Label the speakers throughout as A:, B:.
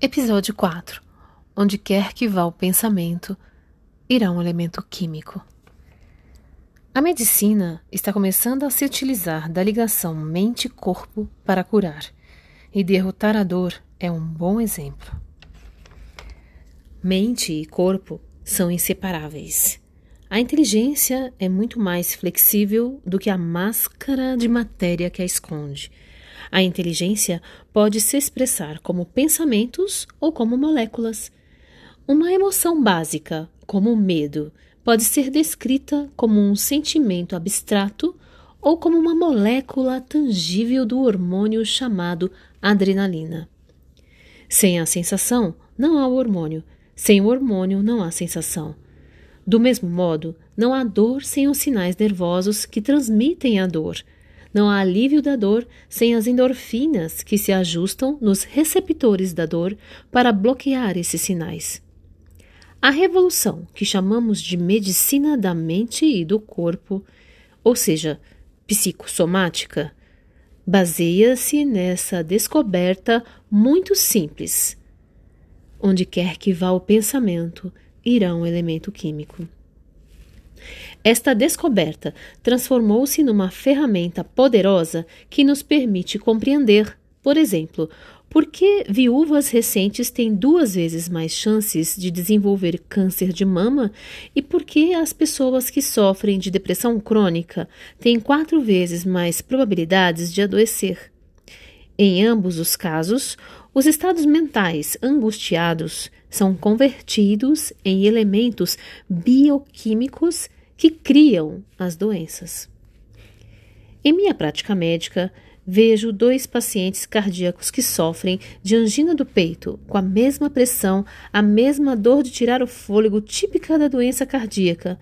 A: Episódio 4 Onde quer que vá o pensamento, irá um elemento químico. A medicina está começando a se utilizar da ligação mente-corpo para curar, e derrotar a dor é um bom exemplo. Mente e corpo são inseparáveis. A inteligência é muito mais flexível do que a máscara de matéria que a esconde a inteligência pode se expressar como pensamentos ou como moléculas. Uma emoção básica, como o medo, pode ser descrita como um sentimento abstrato ou como uma molécula tangível do hormônio chamado adrenalina. Sem a sensação, não há o hormônio. Sem o hormônio, não há sensação. Do mesmo modo, não há dor sem os sinais nervosos que transmitem a dor. Não há alívio da dor sem as endorfinas que se ajustam nos receptores da dor para bloquear esses sinais. A revolução que chamamos de medicina da mente e do corpo, ou seja, psicossomática, baseia-se nessa descoberta muito simples. Onde quer que vá o pensamento, irá um elemento químico. Esta descoberta transformou-se numa ferramenta poderosa que nos permite compreender, por exemplo, por que viúvas recentes têm duas vezes mais chances de desenvolver câncer de mama e por que as pessoas que sofrem de depressão crônica têm quatro vezes mais probabilidades de adoecer. Em ambos os casos, os estados mentais angustiados são convertidos em elementos bioquímicos que criam as doenças. Em minha prática médica, vejo dois pacientes cardíacos que sofrem de angina do peito, com a mesma pressão, a mesma dor de tirar o fôlego típica da doença cardíaca.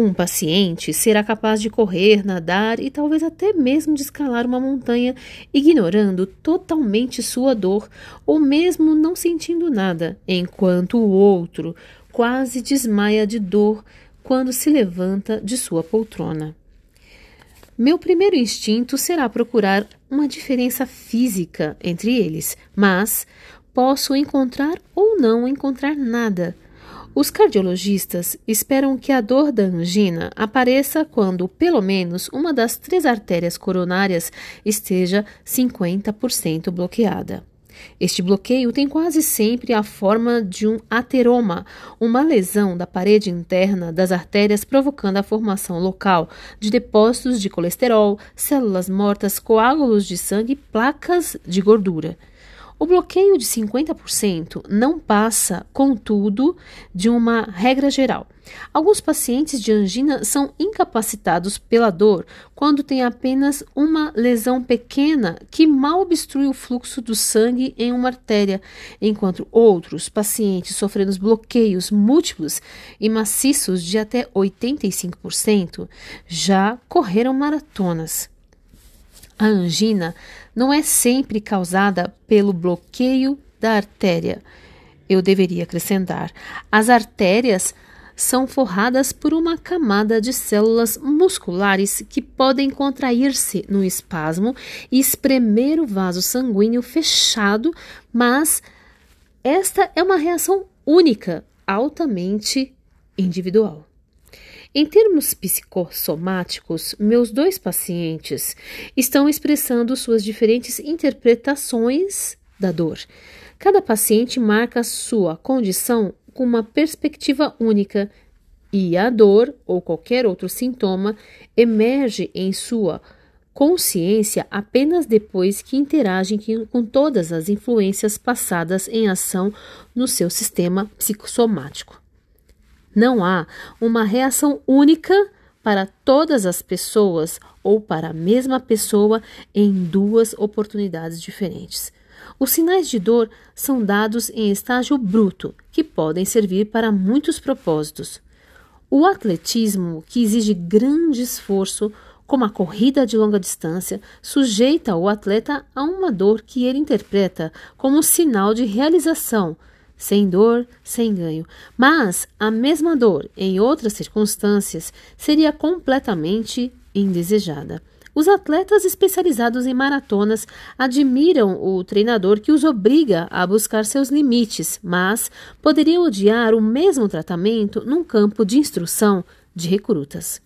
A: Um paciente será capaz de correr, nadar e talvez até mesmo de escalar uma montanha, ignorando totalmente sua dor ou mesmo não sentindo nada, enquanto o outro quase desmaia de dor quando se levanta de sua poltrona. Meu primeiro instinto será procurar uma diferença física entre eles, mas posso encontrar ou não encontrar nada. Os cardiologistas esperam que a dor da angina apareça quando, pelo menos, uma das três artérias coronárias esteja 50% bloqueada. Este bloqueio tem quase sempre a forma de um ateroma, uma lesão da parede interna das artérias provocando a formação local de depósitos de colesterol, células mortas, coágulos de sangue e placas de gordura. O bloqueio de 50% não passa, contudo, de uma regra geral. Alguns pacientes de angina são incapacitados pela dor quando têm apenas uma lesão pequena que mal obstrui o fluxo do sangue em uma artéria, enquanto outros pacientes sofrendo bloqueios múltiplos e maciços de até 85% já correram maratonas. A angina não é sempre causada pelo bloqueio da artéria. Eu deveria acrescentar: as artérias são forradas por uma camada de células musculares que podem contrair-se no espasmo e espremer o vaso sanguíneo fechado, mas esta é uma reação única, altamente individual. Em termos psicossomáticos, meus dois pacientes estão expressando suas diferentes interpretações da dor. Cada paciente marca sua condição com uma perspectiva única e a dor ou qualquer outro sintoma emerge em sua consciência apenas depois que interagem com todas as influências passadas em ação no seu sistema psicossomático. Não há uma reação única para todas as pessoas ou para a mesma pessoa em duas oportunidades diferentes. Os sinais de dor são dados em estágio bruto, que podem servir para muitos propósitos. O atletismo, que exige grande esforço, como a corrida de longa distância, sujeita o atleta a uma dor que ele interpreta como sinal de realização, sem dor, sem ganho. Mas a mesma dor, em outras circunstâncias, seria completamente indesejada. Os atletas especializados em maratonas admiram o treinador que os obriga a buscar seus limites, mas poderiam odiar o mesmo tratamento num campo de instrução de recrutas.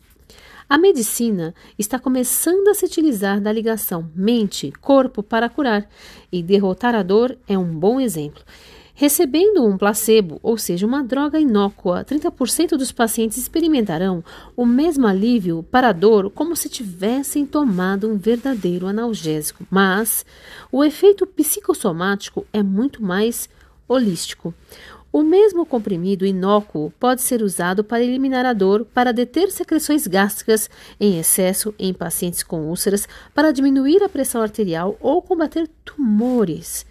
A: A medicina está começando a se utilizar da ligação mente-corpo para curar, e derrotar a dor é um bom exemplo. Recebendo um placebo, ou seja, uma droga inócua, 30% dos pacientes experimentarão o mesmo alívio para a dor como se tivessem tomado um verdadeiro analgésico. Mas o efeito psicossomático é muito mais holístico. O mesmo comprimido inócuo pode ser usado para eliminar a dor, para deter secreções gástricas em excesso em pacientes com úlceras, para diminuir a pressão arterial ou combater tumores.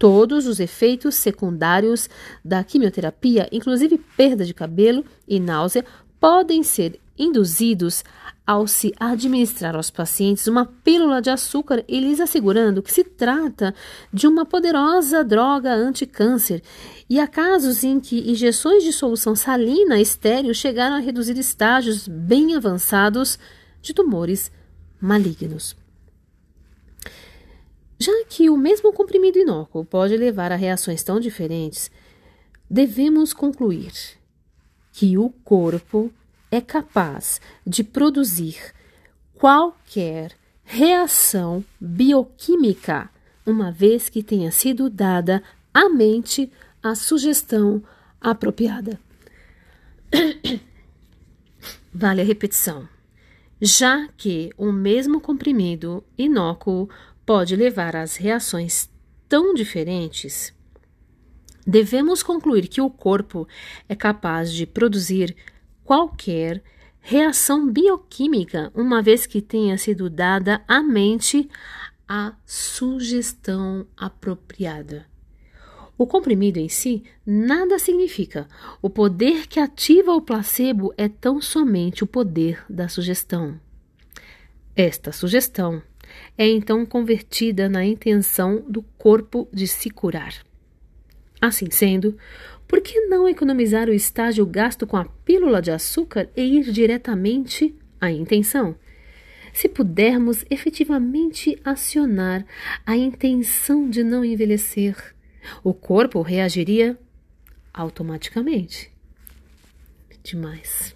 A: Todos os efeitos secundários da quimioterapia, inclusive perda de cabelo e náusea, podem ser induzidos ao se administrar aos pacientes uma pílula de açúcar e lhes assegurando que se trata de uma poderosa droga anticâncer. E há casos em que injeções de solução salina estéril chegaram a reduzir estágios bem avançados de tumores malignos. Já que o mesmo comprimido inócuo pode levar a reações tão diferentes, devemos concluir que o corpo é capaz de produzir qualquer reação bioquímica, uma vez que tenha sido dada à mente a sugestão apropriada. Vale a repetição. Já que o mesmo comprimido inócuo pode levar às reações tão diferentes, devemos concluir que o corpo é capaz de produzir qualquer reação bioquímica, uma vez que tenha sido dada à mente a sugestão apropriada. O comprimido em si nada significa. O poder que ativa o placebo é tão somente o poder da sugestão. Esta sugestão é então convertida na intenção do corpo de se curar. Assim sendo, por que não economizar o estágio gasto com a pílula de açúcar e ir diretamente à intenção? Se pudermos efetivamente acionar a intenção de não envelhecer, o corpo reagiria automaticamente. Demais.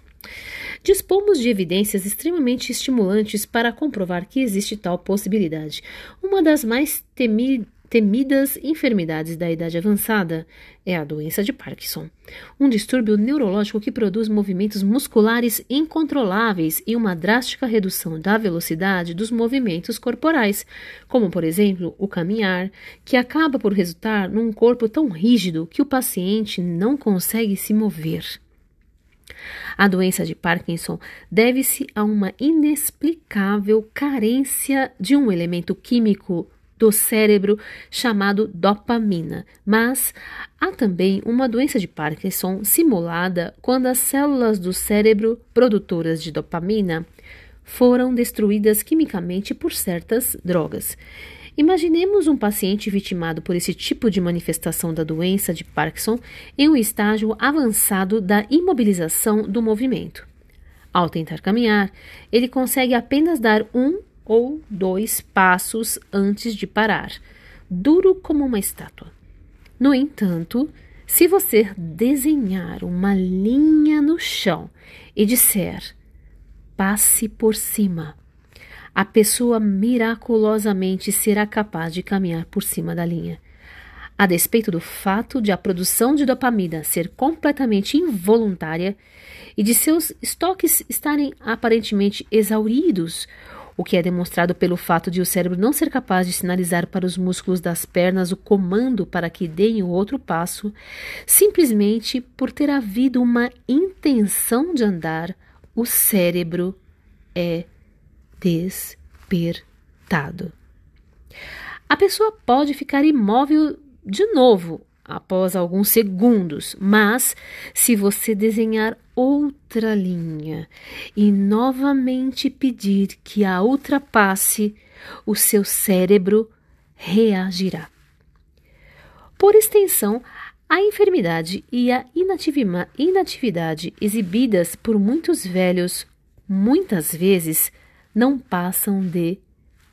A: Dispomos de evidências extremamente estimulantes para comprovar que existe tal possibilidade. Uma das mais temi temidas enfermidades da idade avançada é a doença de Parkinson, um distúrbio neurológico que produz movimentos musculares incontroláveis e uma drástica redução da velocidade dos movimentos corporais, como por exemplo o caminhar, que acaba por resultar num corpo tão rígido que o paciente não consegue se mover. A doença de Parkinson deve-se a uma inexplicável carência de um elemento químico do cérebro chamado dopamina, mas há também uma doença de Parkinson simulada quando as células do cérebro produtoras de dopamina foram destruídas quimicamente por certas drogas. Imaginemos um paciente vitimado por esse tipo de manifestação da doença de Parkinson em um estágio avançado da imobilização do movimento. Ao tentar caminhar, ele consegue apenas dar um ou dois passos antes de parar, duro como uma estátua. No entanto, se você desenhar uma linha no chão e disser passe por cima, a pessoa miraculosamente será capaz de caminhar por cima da linha. A despeito do fato de a produção de dopamina ser completamente involuntária e de seus estoques estarem aparentemente exauridos, o que é demonstrado pelo fato de o cérebro não ser capaz de sinalizar para os músculos das pernas o comando para que deem o outro passo, simplesmente por ter havido uma intenção de andar, o cérebro é despertado. A pessoa pode ficar imóvel de novo após alguns segundos, mas se você desenhar outra linha e novamente pedir que a ultrapasse, o seu cérebro reagirá. Por extensão, a enfermidade e a inatividade exibidas por muitos velhos muitas vezes não passam de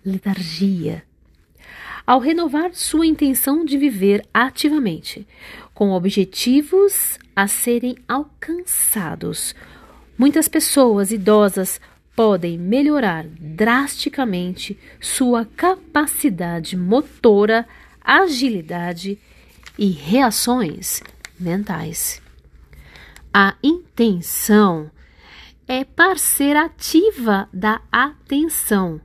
A: letargia. Ao renovar sua intenção de viver ativamente, com objetivos a serem alcançados, muitas pessoas idosas podem melhorar drasticamente sua capacidade motora, agilidade e reações mentais. A intenção é parceira ativa da atenção.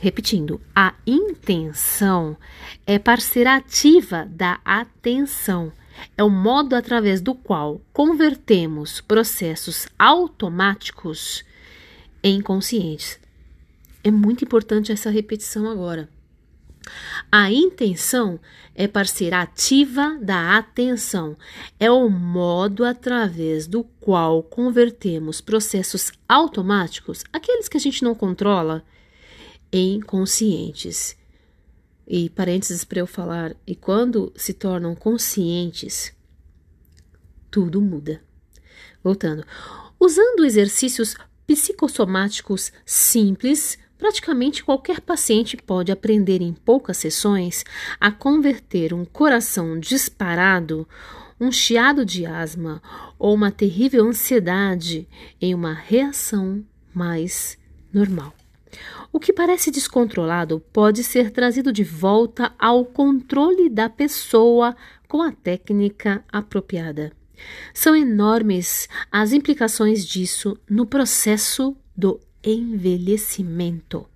A: Repetindo, a intenção é parceira ativa da atenção. É o modo através do qual convertemos processos automáticos em conscientes. É muito importante essa repetição agora. A intenção é parceira ativa da atenção, é o modo através do qual convertemos processos automáticos, aqueles que a gente não controla, em conscientes. E parênteses para eu falar, e quando se tornam conscientes, tudo muda. Voltando, usando exercícios psicossomáticos simples, praticamente qualquer paciente pode aprender em poucas sessões a converter um coração disparado, um chiado de asma ou uma terrível ansiedade em uma reação mais normal. O que parece descontrolado pode ser trazido de volta ao controle da pessoa com a técnica apropriada. São enormes as implicações disso no processo do envelhecimento.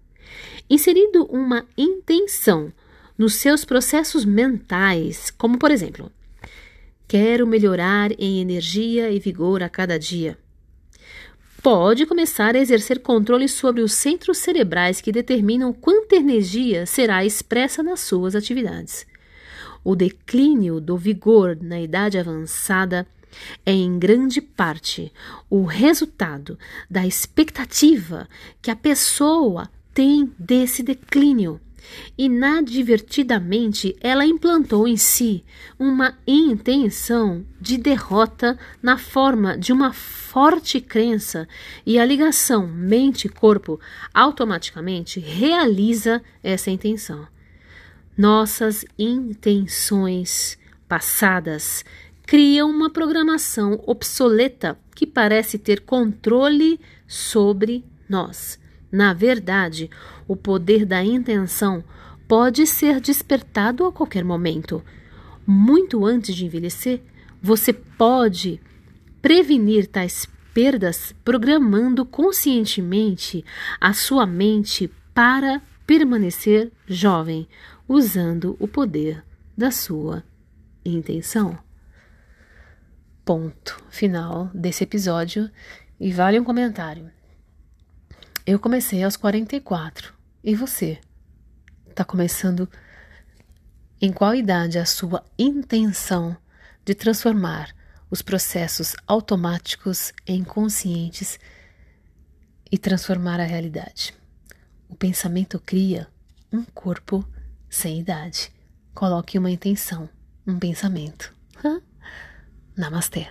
A: Inserido uma intenção nos seus processos mentais, como por exemplo, quero melhorar em energia e vigor a cada dia. Pode começar a exercer controle sobre os centros cerebrais que determinam quanta energia será expressa nas suas atividades. O declínio do vigor na idade avançada é em grande parte o resultado da expectativa que a pessoa tem desse declínio. Inadvertidamente, ela implantou em si uma intenção de derrota na forma de uma forte crença, e a ligação mente-corpo automaticamente realiza essa intenção. Nossas intenções passadas criam uma programação obsoleta que parece ter controle sobre nós. Na verdade, o poder da intenção pode ser despertado a qualquer momento. Muito antes de envelhecer, você pode prevenir tais perdas programando conscientemente a sua mente para permanecer jovem, usando o poder da sua intenção. Ponto final desse episódio e vale um comentário. Eu comecei aos 44 e você? Está começando em qual idade a sua intenção de transformar os processos automáticos em conscientes e transformar a realidade? O pensamento cria um corpo sem idade. Coloque uma intenção, um pensamento. ナマステ。